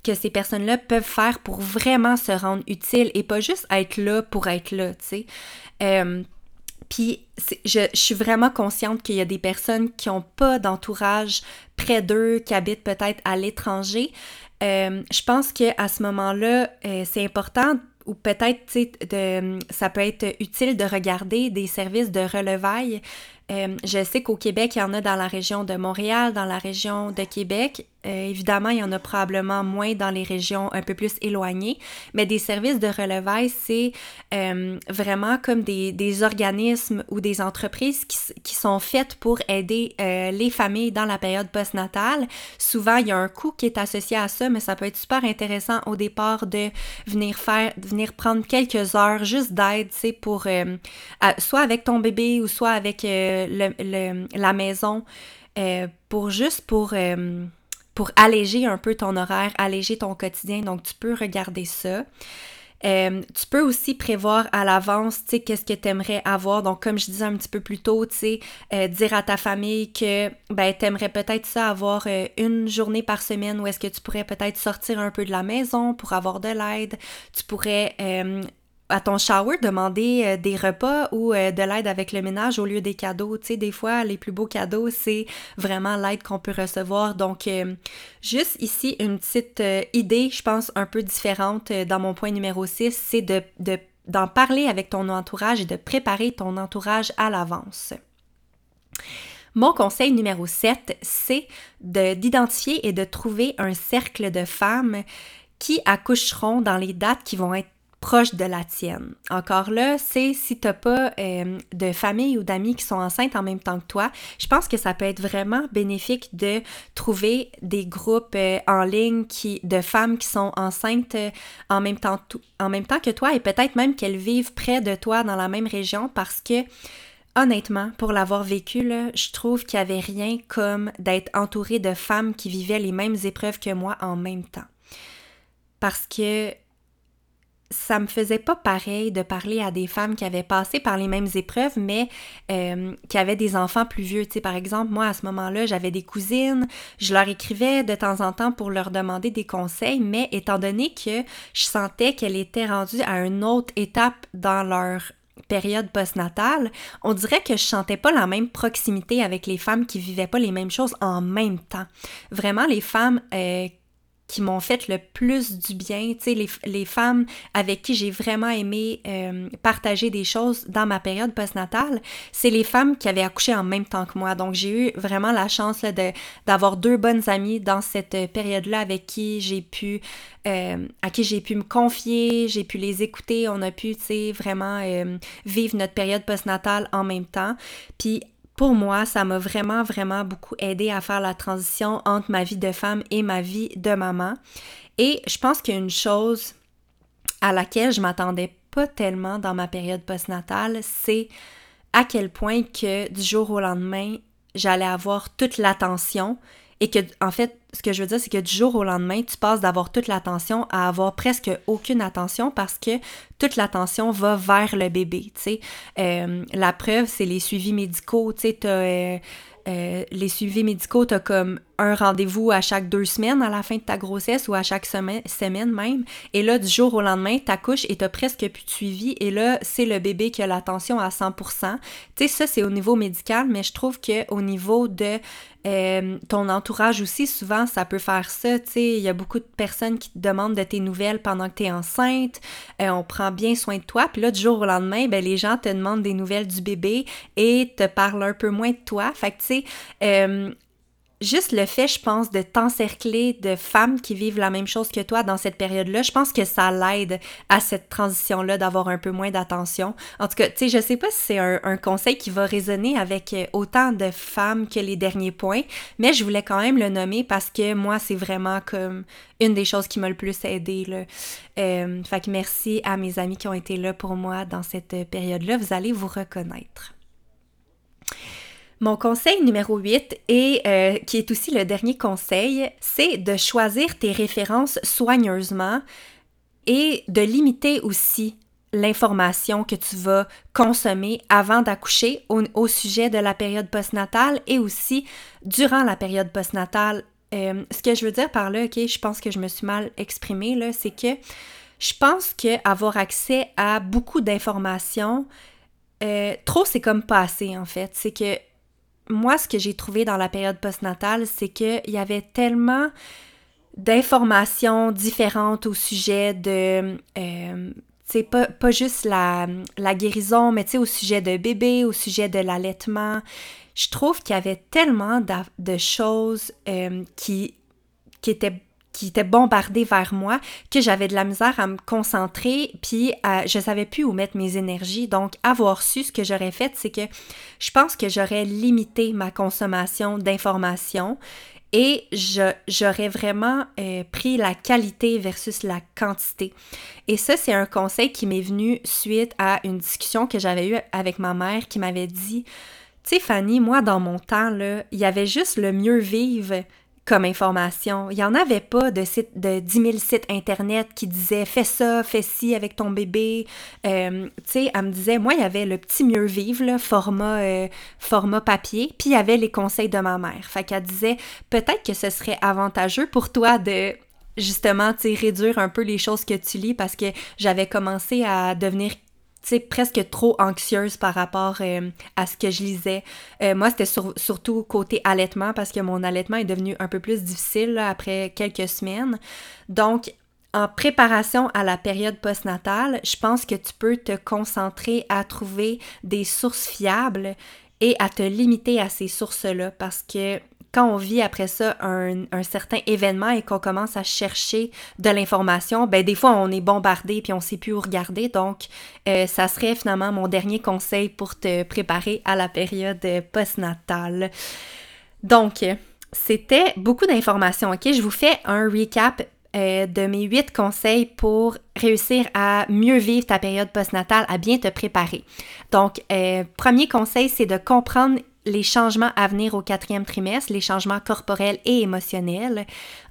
que ces personnes-là peuvent faire pour vraiment se rendre utiles et pas juste être là pour être là, tu sais. Euh, puis je, suis vraiment consciente qu'il y a des personnes qui n'ont pas d'entourage près d'eux, qui habitent peut-être à l'étranger. Euh, je pense qu'à ce moment-là, euh, c'est important ou peut-être, ça peut être utile de regarder des services de relevailles. Euh, je sais qu'au Québec, il y en a dans la région de Montréal, dans la région de Québec. Euh, évidemment, il y en a probablement moins dans les régions un peu plus éloignées, mais des services de relevailles, c'est euh, vraiment comme des, organismes ou des entreprises qui, qui sont faites pour aider les familles dans la période postnatale. Souvent, il y a un coût qui est associé à ça, mais ça peut être super intéressant au départ de venir faire, de venir prendre quelques heures juste d'aide, sais, pour soit avec ton bébé ou soit avec la maison, pour juste pour pour alléger un peu ton horaire, alléger ton quotidien. Donc, tu peux regarder ça. Euh, tu peux aussi prévoir à l'avance, tu sais, qu'est-ce que tu aimerais avoir. Donc, comme je disais un petit peu plus tôt, tu sais, euh, dire à ta famille que, ben, tu aimerais peut-être ça avoir euh, une journée par semaine où est-ce que tu pourrais peut-être sortir un peu de la maison pour avoir de l'aide. Tu pourrais à ton shower demander euh, des repas ou euh, de l'aide avec le ménage au lieu des cadeaux. Tu sais, des fois, les plus beaux cadeaux, c'est vraiment l'aide qu'on peut recevoir. Donc, euh, juste ici, une petite idée, je pense, un peu différente dans mon point numéro 6, c'est de, d'en parler avec ton entourage et de préparer ton entourage à l'avance. Mon conseil numéro 7, c'est d'identifier et de trouver un cercle de femmes qui accoucheront dans les dates qui vont être proche de la tienne. Encore là, c'est si t'as pas euh, de famille ou d'amis qui sont enceintes en même temps que toi, je pense que ça peut être vraiment bénéfique de trouver des groupes euh, en ligne de femmes qui sont enceintes euh, en, même temps, en même temps que toi et peut-être même qu'elles vivent près de toi dans la même région parce que Honnêtement, pour l'avoir vécu, je trouve qu'il n'y avait rien comme d'être entourée de femmes qui vivaient les mêmes épreuves que moi en même temps. Parce que ça me faisait pas pareil de parler à des femmes qui avaient passé par les mêmes épreuves, mais euh, qui avaient des enfants plus vieux. Tu sais, par exemple, moi, à ce moment-là, j'avais des cousines, je leur écrivais de temps en temps pour leur demander des conseils, mais étant donné que je sentais qu'elles étaient rendues à une autre étape dans leur période postnatale, on dirait que je sentais pas la même proximité avec les femmes qui vivaient pas les mêmes choses en même temps. Vraiment, les femmes euh, qui m'ont fait le plus du bien, tu sais, les, les, femmes avec qui j'ai vraiment aimé euh, partager des choses dans ma période postnatale, c'est les femmes qui avaient accouché en même temps que moi. Donc, j'ai eu vraiment la chance de, d'avoir deux bonnes amies dans cette période-là avec qui j'ai pu, euh, à qui j'ai pu me confier, j'ai pu les écouter, on a pu, tu sais, vraiment euh, vivre notre période postnatale en même temps. Pour moi, ça m'a vraiment, vraiment beaucoup aidé à faire la transition entre ma vie de femme et ma vie de maman. Et je pense qu'il y a une chose à laquelle je m'attendais pas tellement dans ma période postnatale, c'est à quel point que du jour au lendemain, j'allais avoir toute l'attention et que, en fait, ce que je veux dire, c'est que du jour au lendemain, tu passes d'avoir toute l'attention à avoir presque aucune attention parce que toute l'attention va vers le bébé, tu sais. Euh, la preuve, c'est les suivis médicaux, tu sais, euh, les suivis médicaux, tu as comme un rendez-vous à chaque deux semaines à la fin de ta grossesse ou à chaque semaine, même. Et là, du jour au lendemain, tu accouches et tu presque plus de suivi. Et là, c'est le bébé qui a l'attention à 100%. Tu sais, ça, c'est au niveau médical, mais je trouve qu'au niveau de euh, ton entourage aussi, souvent, ça peut faire ça. Tu sais, il y a beaucoup de personnes qui te demandent de tes nouvelles pendant que tu es enceinte. Euh, on prend bien soin de toi. Puis là, du jour au lendemain, ben, les gens te demandent des nouvelles du bébé et te parlent un peu moins de toi. Fait que, euh, juste le fait, je pense, de t'encercler de femmes qui vivent la même chose que toi dans cette période-là, je pense que ça l'aide à cette transition-là d'avoir un peu moins d'attention. En tout cas, tu sais, je sais pas si c'est un, conseil qui va résonner avec euh, autant de femmes que les derniers points, mais je voulais quand même le nommer parce que moi, c'est vraiment comme une des choses qui m'a le plus aidé. Là. Euh, merci à mes amis qui ont été là pour moi dans cette période-là. Vous allez vous reconnaître. Mon conseil numéro 8, et euh, qui est aussi le dernier conseil, c'est de choisir tes références soigneusement et de limiter aussi l'information que tu vas consommer avant d'accoucher au, sujet de la période postnatale et aussi durant la période postnatale euh, ce que je veux dire par là, ok, je pense que je me suis mal exprimée, là, c'est que je pense qu'avoir accès à beaucoup d'informations, euh, trop c'est comme pas assez en fait. C'est que moi, ce que j'ai trouvé dans la période postnatale, c'est qu'il y avait tellement d'informations différentes au sujet de, euh, tu pas, pas juste la, guérison, mais tu sais, au sujet de bébé, au sujet de l'allaitement. Je trouve qu'il y avait tellement de, choses euh, qui, qui étaient qui étaient bombardées vers moi, que j'avais de la misère à me concentrer, puis euh, je savais plus où mettre mes énergies. Donc, avoir su ce que j'aurais fait, c'est que je pense que j'aurais limité ma consommation d'informations et j'aurais vraiment euh, pris la qualité versus la quantité. Et ça, c'est un conseil qui m'est venu suite à une discussion que j'avais eue avec ma mère qui m'avait dit, tu Fanny, moi dans mon temps, il y avait juste le mieux vivre comme information. Il n'y en avait pas de, site, de 10 000 sites Internet qui disaient fais ça, fais ci avec ton bébé. Euh, tu sais, elle me disait, moi, il y avait le petit mieux vivre, euh, format papier, puis il y avait les conseils de ma mère. Fait qu'elle disait, peut-être que ce serait avantageux pour toi de justement, réduire un peu les choses que tu lis parce que j'avais commencé à devenir sais, presque trop anxieuse par rapport euh, à ce que je lisais. Euh, moi, c'était surtout côté allaitement parce que mon allaitement est devenu un peu plus difficile après quelques semaines. Donc, en préparation à la période postnatale, je pense que tu peux te concentrer à trouver des sources fiables et à te limiter à ces sources-là parce que quand on vit après ça un, certain événement et qu'on commence à chercher de l'information, ben des fois on est bombardé puis on sait plus où regarder. Donc, euh, ça serait finalement mon dernier conseil pour te préparer à la période postnatale. Donc, c'était beaucoup d'informations. Ok, je vous fais un recap euh, de mes huit conseils pour réussir à mieux vivre ta période postnatale, à bien te préparer. Donc, euh, premier conseil, c'est de comprendre les changements à venir au quatrième trimestre, les changements corporels et émotionnels.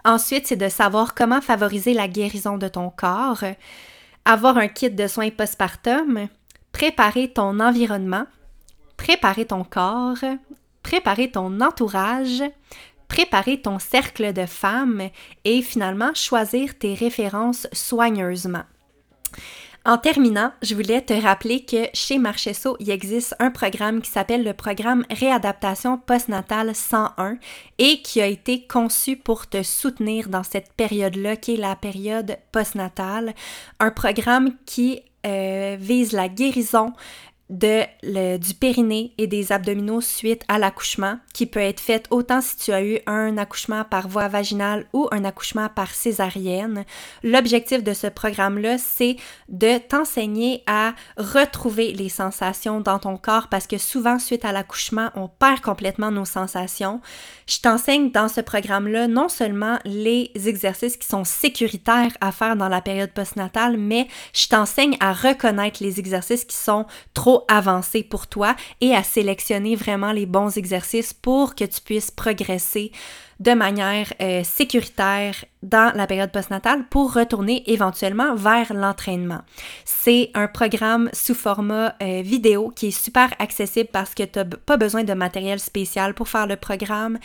Ensuite, c'est de savoir comment favoriser la guérison de ton corps, avoir un kit de soins postpartum, préparer ton environnement, préparer ton corps, préparer ton entourage, préparer ton cercle de femmes et finalement choisir tes références soigneusement. En terminant, je voulais te rappeler que chez Marchesso, il existe un programme qui s'appelle le programme Réadaptation postnatale 101 et qui a été conçu pour te soutenir dans cette période-là qui est la période postnatale. Un programme qui euh, vise la guérison, de, le, du périnée et des abdominaux suite à l'accouchement, qui peut être fait autant si tu as eu un accouchement par voie vaginale ou un accouchement par césarienne. L'objectif de ce programme-là, c'est de t'enseigner à retrouver les sensations dans ton corps parce que souvent, suite à l'accouchement, on perd complètement nos sensations. Je t'enseigne dans ce programme-là non seulement les exercices qui sont sécuritaires à faire dans la période postnatale, mais je t'enseigne à reconnaître les exercices qui sont trop avancer pour toi et à sélectionner vraiment les bons exercices pour que tu puisses progresser de manière euh, sécuritaire dans la période postnatale pour retourner éventuellement vers l'entraînement. C'est un programme sous format euh, vidéo qui est super accessible parce que tu n'as pas besoin de matériel spécial pour faire le programme.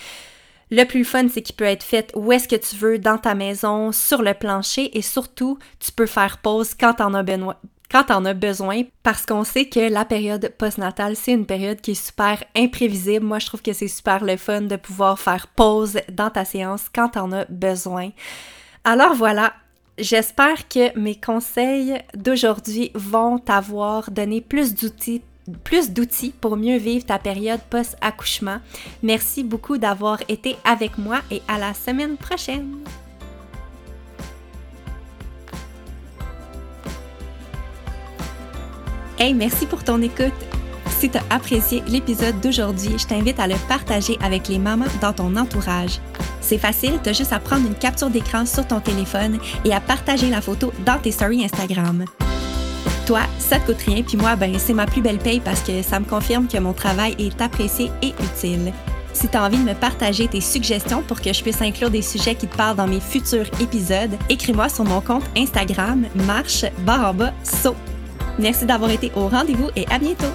Le plus fun, c'est qu'il peut être fait où est-ce que tu veux, dans ta maison, sur le plancher et surtout, tu peux faire pause quand tu en as besoin, quand on a besoin, parce qu'on sait que la période postnatale, c'est une période qui est super imprévisible. Moi, je trouve que c'est super le fun de pouvoir faire pause dans ta séance quand on a besoin. Alors voilà, j'espère que mes conseils d'aujourd'hui vont t'avoir donné plus d'outils plus d'outils pour mieux vivre ta période post-accouchement. Merci beaucoup d'avoir été avec moi et à la semaine prochaine. Hey, merci pour ton écoute. Si tu as apprécié l'épisode d'aujourd'hui, je t'invite à le partager avec les mamans dans ton entourage. C'est facile, tu as juste à prendre une capture d'écran sur ton téléphone et à partager la photo dans tes stories Instagram. Toi, ça te coûte rien, puis moi, ben, c'est ma plus belle paye parce que ça me confirme que mon travail est apprécié et utile. Si tu as envie de me partager tes suggestions pour que je puisse inclure des sujets qui te parlent dans mes futurs épisodes, écris-moi sur mon compte Instagram marche barre en bas saut. Merci d'avoir été au rendez-vous et à bientôt!